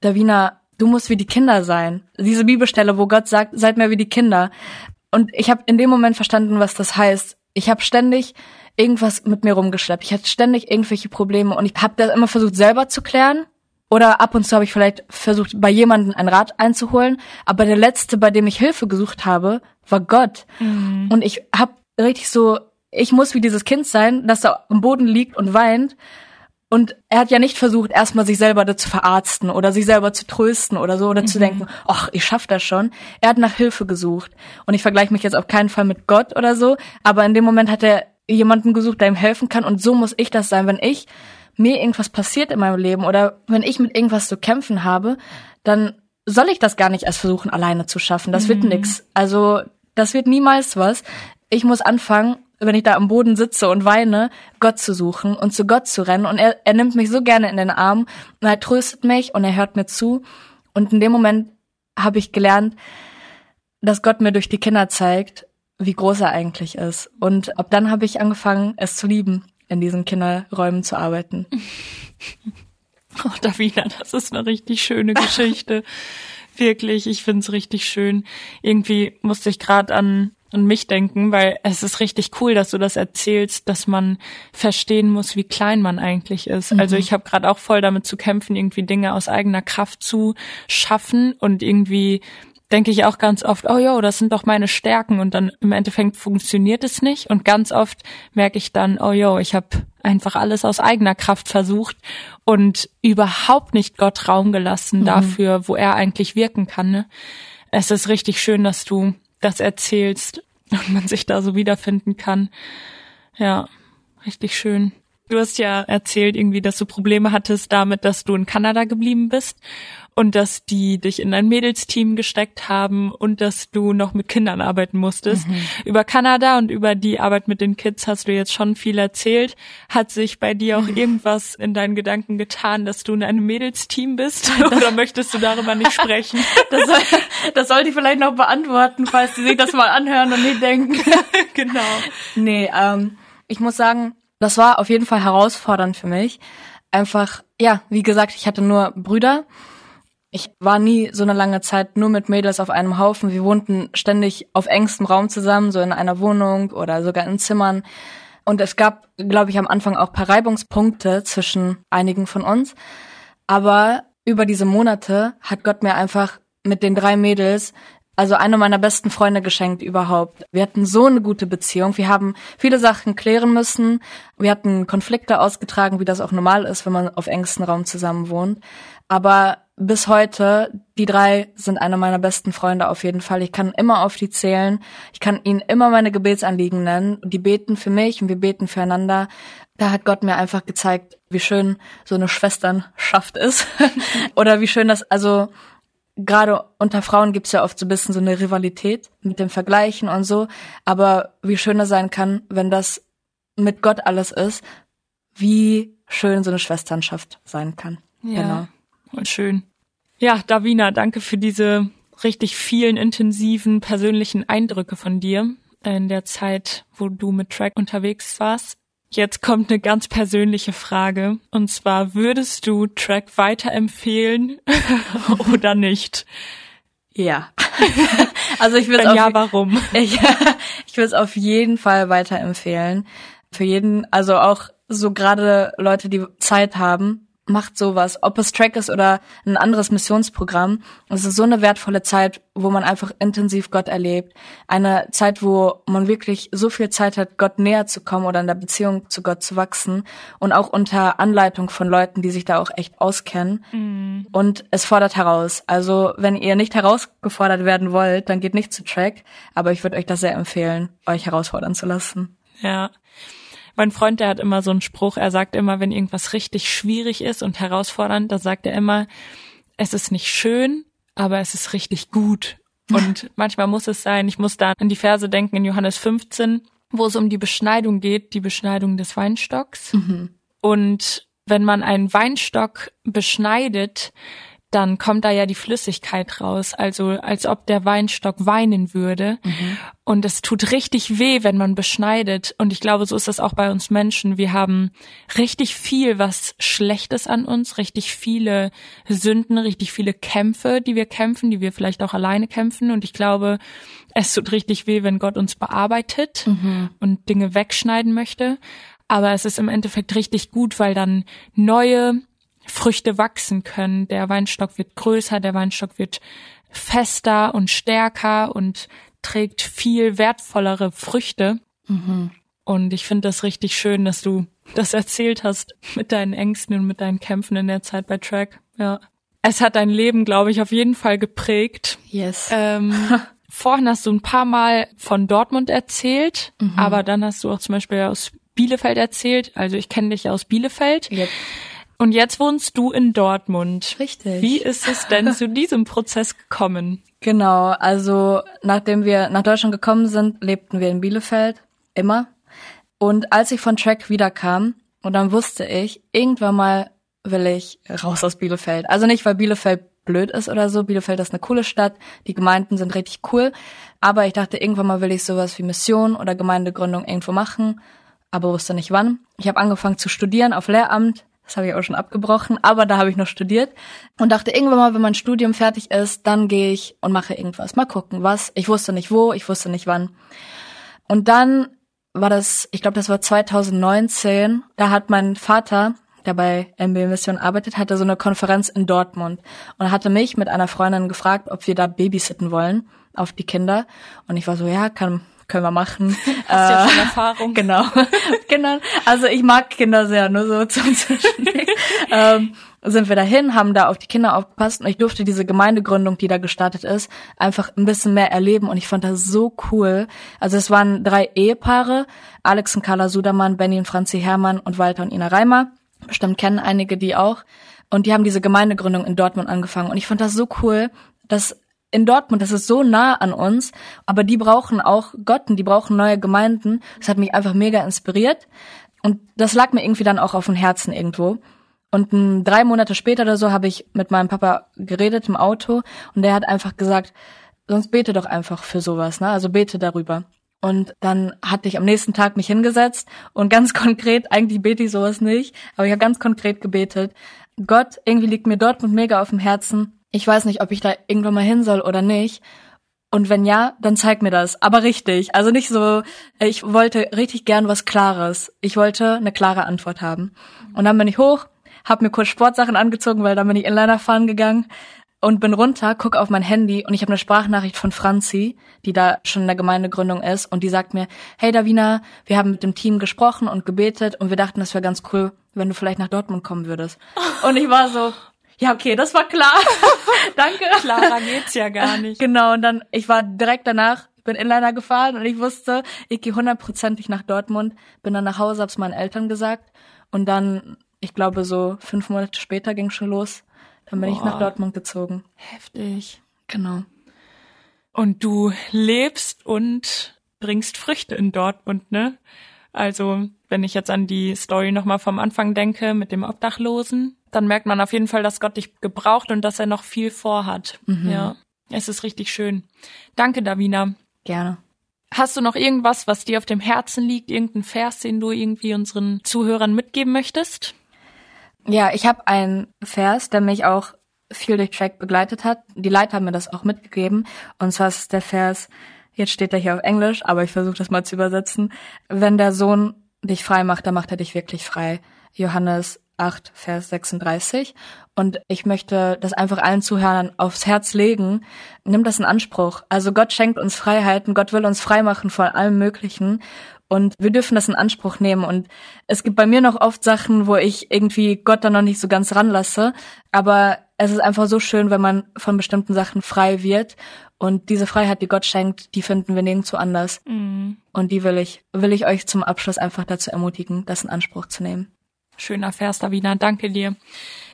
Davina, du musst wie die Kinder sein. Diese Bibelstelle, wo Gott sagt, seid mehr wie die Kinder. Und ich habe in dem Moment verstanden, was das heißt. Ich habe ständig irgendwas mit mir rumgeschleppt. Ich hatte ständig irgendwelche Probleme und ich habe das immer versucht selber zu klären. Oder ab und zu habe ich vielleicht versucht, bei jemandem einen Rat einzuholen. Aber der letzte, bei dem ich Hilfe gesucht habe, war Gott. Mhm. Und ich habe richtig so ich muss wie dieses Kind sein, das da am Boden liegt und weint. Und er hat ja nicht versucht, erstmal sich selber da zu verarzten oder sich selber zu trösten oder so oder mhm. zu denken, ach, ich schaff das schon. Er hat nach Hilfe gesucht. Und ich vergleiche mich jetzt auf keinen Fall mit Gott oder so, aber in dem Moment hat er jemanden gesucht, der ihm helfen kann. Und so muss ich das sein, wenn ich mir irgendwas passiert in meinem Leben oder wenn ich mit irgendwas zu kämpfen habe, dann soll ich das gar nicht erst versuchen, alleine zu schaffen. Das mhm. wird nix. Also das wird niemals was. Ich muss anfangen, wenn ich da am Boden sitze und weine, Gott zu suchen und zu Gott zu rennen. Und er, er nimmt mich so gerne in den Arm und er tröstet mich und er hört mir zu. Und in dem Moment habe ich gelernt, dass Gott mir durch die Kinder zeigt, wie groß er eigentlich ist. Und ab dann habe ich angefangen, es zu lieben, in diesen Kinderräumen zu arbeiten. Oh, Davina, das ist eine richtig schöne Geschichte. Wirklich, ich find's richtig schön. Irgendwie musste ich gerade an an mich denken, weil es ist richtig cool, dass du das erzählst, dass man verstehen muss, wie klein man eigentlich ist. Mhm. Also ich habe gerade auch voll damit zu kämpfen, irgendwie Dinge aus eigener Kraft zu schaffen und irgendwie denke ich auch ganz oft, oh ja, das sind doch meine Stärken und dann im Endeffekt funktioniert es nicht und ganz oft merke ich dann, oh ja, ich habe einfach alles aus eigener Kraft versucht und überhaupt nicht Gott Raum gelassen mhm. dafür, wo er eigentlich wirken kann. Ne? Es ist richtig schön, dass du das erzählst und man sich da so wiederfinden kann. Ja, richtig schön. Du hast ja erzählt irgendwie, dass du Probleme hattest damit, dass du in Kanada geblieben bist und dass die dich in ein Mädelsteam gesteckt haben und dass du noch mit Kindern arbeiten musstest. Mhm. Über Kanada und über die Arbeit mit den Kids hast du jetzt schon viel erzählt. Hat sich bei dir auch mhm. irgendwas in deinen Gedanken getan, dass du in einem Mädelsteam bist? Oder möchtest du darüber nicht sprechen? Das, soll, das sollte ich vielleicht noch beantworten, falls sie sich das mal anhören und nicht denken. genau. Nee, ähm, ich muss sagen, das war auf jeden Fall herausfordernd für mich. Einfach, ja, wie gesagt, ich hatte nur Brüder Ich war nie so eine lange Zeit nur mit Mädels auf einem Haufen. Wir wohnten ständig auf engstem Raum zusammen, so in einer Wohnung oder sogar in Zimmern. Und es gab, glaube ich, am Anfang auch paar Reibungspunkte zwischen einigen von uns. Aber über diese Monate hat Gott mir einfach mit den drei Mädels also eine meiner besten Freunde geschenkt überhaupt. Wir hatten so eine gute Beziehung. Wir haben viele Sachen klären müssen. Wir hatten Konflikte ausgetragen, wie das auch normal ist, wenn man auf engstem Raum zusammen wohnt. Aber bis heute, die drei sind eine meiner besten Freunde auf jeden Fall. Ich kann immer auf die zählen. Ich kann ihnen immer meine Gebetsanliegen nennen. Die beten für mich und wir beten füreinander. Da hat Gott mir einfach gezeigt, wie schön so eine Schwesternschaft ist. Oder wie schön das, also gerade unter Frauen gibt's ja oft so ein bisschen so eine Rivalität mit dem Vergleichen und so, aber wie schön es sein kann, wenn das mit Gott alles ist, wie schön so eine Schwesternschaft sein kann. Ja, genau. und schön. Ja, Davina, danke für diese richtig vielen intensiven persönlichen Eindrücke von dir in der Zeit, wo du mit Track unterwegs warst. Jetzt kommt eine ganz persönliche Frage. Und zwar, würdest du Track weiterempfehlen oder nicht? Ja. also ich würde ja, warum? Ich, ich würde es auf jeden Fall weiterempfehlen. Für jeden, also auch so gerade Leute, die Zeit haben, macht sowas, ob es Track ist oder ein anderes Missionsprogramm. Es ist so eine wertvolle Zeit, wo man einfach intensiv Gott erlebt. Eine Zeit, wo man wirklich so viel Zeit hat, Gott näher zu kommen oder in der Beziehung zu Gott zu wachsen und auch unter Anleitung von Leuten, die sich da auch echt auskennen. Mhm. Und es fordert heraus. Also wenn ihr nicht herausgefordert werden wollt, dann geht nicht zu Track. Aber ich würde euch das sehr empfehlen, euch herausfordern zu lassen. Ja. Mein Freund, der hat immer so einen Spruch, er sagt immer, wenn irgendwas richtig schwierig ist und herausfordernd, da sagt er immer, es ist nicht schön, aber es ist richtig gut. Und manchmal muss es sein, ich muss da an die Verse denken in Johannes 15, wo es um die Beschneidung geht, die Beschneidung des Weinstocks. Mhm. Und wenn man einen Weinstock beschneidet, dann kommt da ja die Flüssigkeit raus, also als ob der Weinstock weinen würde. Mhm. Und es tut richtig weh, wenn man beschneidet. Und ich glaube, so ist das auch bei uns Menschen. Wir haben richtig viel, was Schlechtes an uns, richtig viele Sünden, richtig viele Kämpfe, die wir kämpfen, die wir vielleicht auch alleine kämpfen. Und ich glaube, es tut richtig weh, wenn Gott uns bearbeitet mhm. und Dinge wegschneiden möchte. Aber es ist im Endeffekt richtig gut, weil dann neue Früchte wachsen können. Der Weinstock wird größer, der Weinstock wird fester und stärker und trägt viel wertvollere Früchte. Mhm. Und ich finde das richtig schön, dass du das erzählt hast mit deinen Ängsten und mit deinen Kämpfen in der Zeit bei Track. Ja. Es hat dein Leben, glaube ich, auf jeden Fall geprägt. Yes. Ähm, vorhin hast du ein paar Mal von Dortmund erzählt, mhm. aber dann hast du auch zum Beispiel aus Bielefeld erzählt. Also ich kenne dich aus Bielefeld. Yep. Und jetzt wohnst du in Dortmund. Richtig. Wie ist es denn zu diesem Prozess gekommen? Genau, also nachdem wir nach Deutschland gekommen sind, lebten wir in Bielefeld. Immer. Und als ich von Track wiederkam, und dann wusste ich, irgendwann mal will ich raus aus Bielefeld. Also nicht, weil Bielefeld blöd ist oder so. Bielefeld ist eine coole Stadt. Die Gemeinden sind richtig cool. Aber ich dachte, irgendwann mal will ich sowas wie Mission oder Gemeindegründung irgendwo machen. Aber wusste nicht wann. Ich habe angefangen zu studieren auf Lehramt das habe ich auch schon abgebrochen, aber da habe ich noch studiert und dachte irgendwann mal, wenn mein Studium fertig ist, dann gehe ich und mache irgendwas. Mal gucken, was. Ich wusste nicht wo, ich wusste nicht wann. Und dann war das, ich glaube, das war 2019, da hat mein Vater, der bei MB Mission arbeitet, hatte so eine Konferenz in Dortmund und hatte mich mit einer Freundin gefragt, ob wir da babysitten wollen auf die Kinder. Und ich war so, ja, kann, können wir machen. Hast äh, ja schon Erfahrung. Genau. genau. Also ich mag Kinder sehr, nur so zum Zwischending. ähm, sind wir dahin, haben da auf die Kinder aufgepasst und ich durfte diese Gemeindegründung, die da gestartet ist, einfach ein bisschen mehr erleben und ich fand das so cool. Also es waren drei Ehepaare, Alex und Carla Sudermann, Benny und Franzi Hermann und Walter und Ina Reimer. Bestimmt kennen einige die auch. Und die haben diese Gemeindegründung in Dortmund angefangen und ich fand das so cool, dass in Dortmund, das ist so nah an uns, aber die brauchen auch Gott und die brauchen neue Gemeinden. Das hat mich einfach mega inspiriert und das lag mir irgendwie dann auch auf dem Herzen irgendwo. Und m, drei Monate später oder so habe ich mit meinem Papa geredet im Auto und der hat einfach gesagt, sonst bete doch einfach für sowas, ne? Also bete darüber. Und dann hatte ich am nächsten Tag mich hingesetzt und ganz konkret, eigentlich bete ich sowas nicht, aber ich habe ganz konkret gebetet. Gott, irgendwie liegt mir Dortmund mega auf dem Herzen ich weiß nicht, ob ich da irgendwann mal hin soll oder nicht. Und wenn ja, dann zeig mir das. Aber richtig. Also nicht so, ich wollte richtig gern was Klares. Ich wollte eine klare Antwort haben. Und dann bin ich hoch, hab mir kurz Sportsachen angezogen, weil dann bin ich Inliner fahren gegangen und bin runter, guck auf mein Handy und ich habe eine Sprachnachricht von Franzi, die da schon in der Gemeindegründung ist und die sagt mir, hey Davina, wir haben mit dem Team gesprochen und gebetet und wir dachten, das wäre ganz cool, wenn du vielleicht nach Dortmund kommen würdest. Und ich war so, ja, okay, das war klar. Danke. Klarer geht's ja gar nicht. Genau, und dann, ich war direkt danach, bin Inliner gefahren und ich wusste, ich gehe hundertprozentig nach Dortmund, bin dann nach Hause, hab's meinen Eltern gesagt und dann, ich glaube so fünf Monate später ging schon los. Dann bin Boah. ich nach Dortmund gezogen. Heftig. Genau. Und du lebst und bringst Früchte in Dortmund, ne? Also, wenn ich jetzt an die Story nochmal vom Anfang denke mit dem Obdachlosen, dann merkt man auf jeden Fall, dass Gott dich gebraucht und dass er noch viel vorhat. Mhm. Ja, es ist richtig schön. Danke, Davina. Gerne. Hast du noch irgendwas, was dir auf dem Herzen liegt, irgendein Vers, den du irgendwie unseren Zuhörern mitgeben möchtest? Ja, ich habe einen Vers, der mich auch viel durch Track begleitet hat. Die Leiter haben mir das auch mitgegeben. Und zwar ist der Vers, jetzt steht er hier auf Englisch, aber ich versuche das mal zu übersetzen. Wenn der Sohn dich frei macht, dann macht er dich wirklich frei. Johannes 8, Vers 36. Und ich möchte das einfach allen Zuhörern aufs Herz legen. Nimm das in Anspruch. Also Gott schenkt uns Freiheiten. Gott will uns frei machen von allem Möglichen. Und wir dürfen das in Anspruch nehmen. Und es gibt bei mir noch oft Sachen, wo ich irgendwie Gott da noch nicht so ganz ranlasse. Aber es ist einfach so schön, wenn man von bestimmten Sachen frei wird. Und diese Freiheit, die Gott schenkt, die finden wir nirgendwo anders. Mhm. Und die will ich, will ich euch zum Abschluss einfach dazu ermutigen, das in Anspruch zu nehmen. Schöner Davina. Danke dir.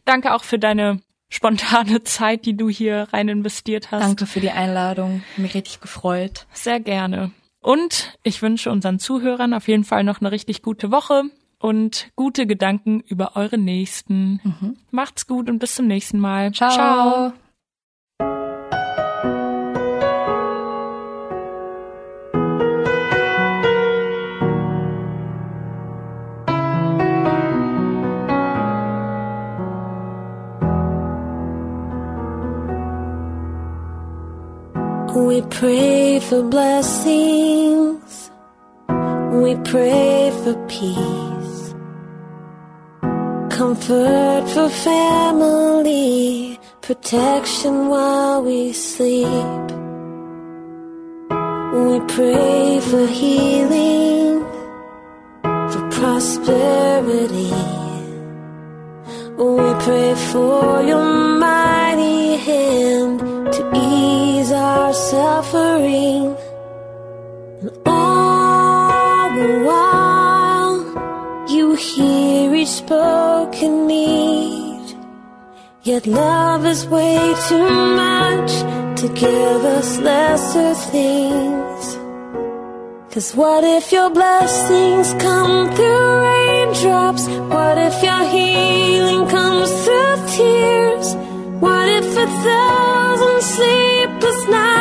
Danke auch für deine spontane Zeit, die du hier rein investiert hast. Danke für die Einladung. Mich richtig gefreut. Sehr gerne. Und ich wünsche unseren Zuhörern auf jeden Fall noch eine richtig gute Woche und gute Gedanken über eure Nächsten. Mhm. Macht's gut und bis zum nächsten Mal. Ciao. Ciao. We pray for blessings. We pray for peace. Comfort for family. Protection while we sleep. We pray for healing. For prosperity. We pray for your suffering. And all the while, you hear each spoken need. Yet love is way too much to give us lesser things. Cause what if your blessings come through raindrops? What if your healing comes through tears? What if a thousand sleepless nights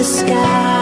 disguise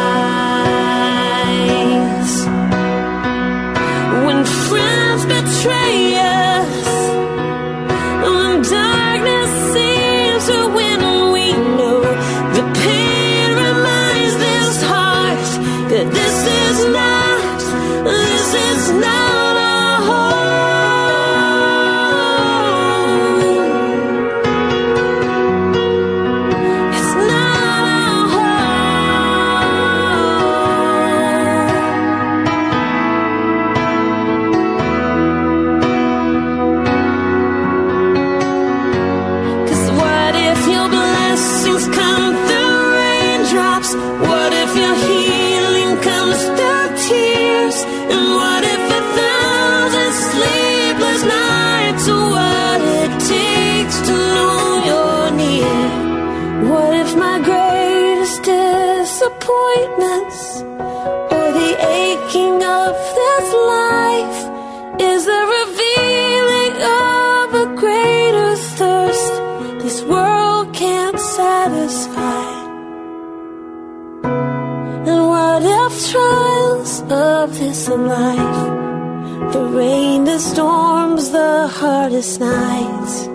life, the rain, the storms, the hardest nights,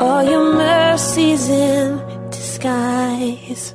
all your mercies in disguise?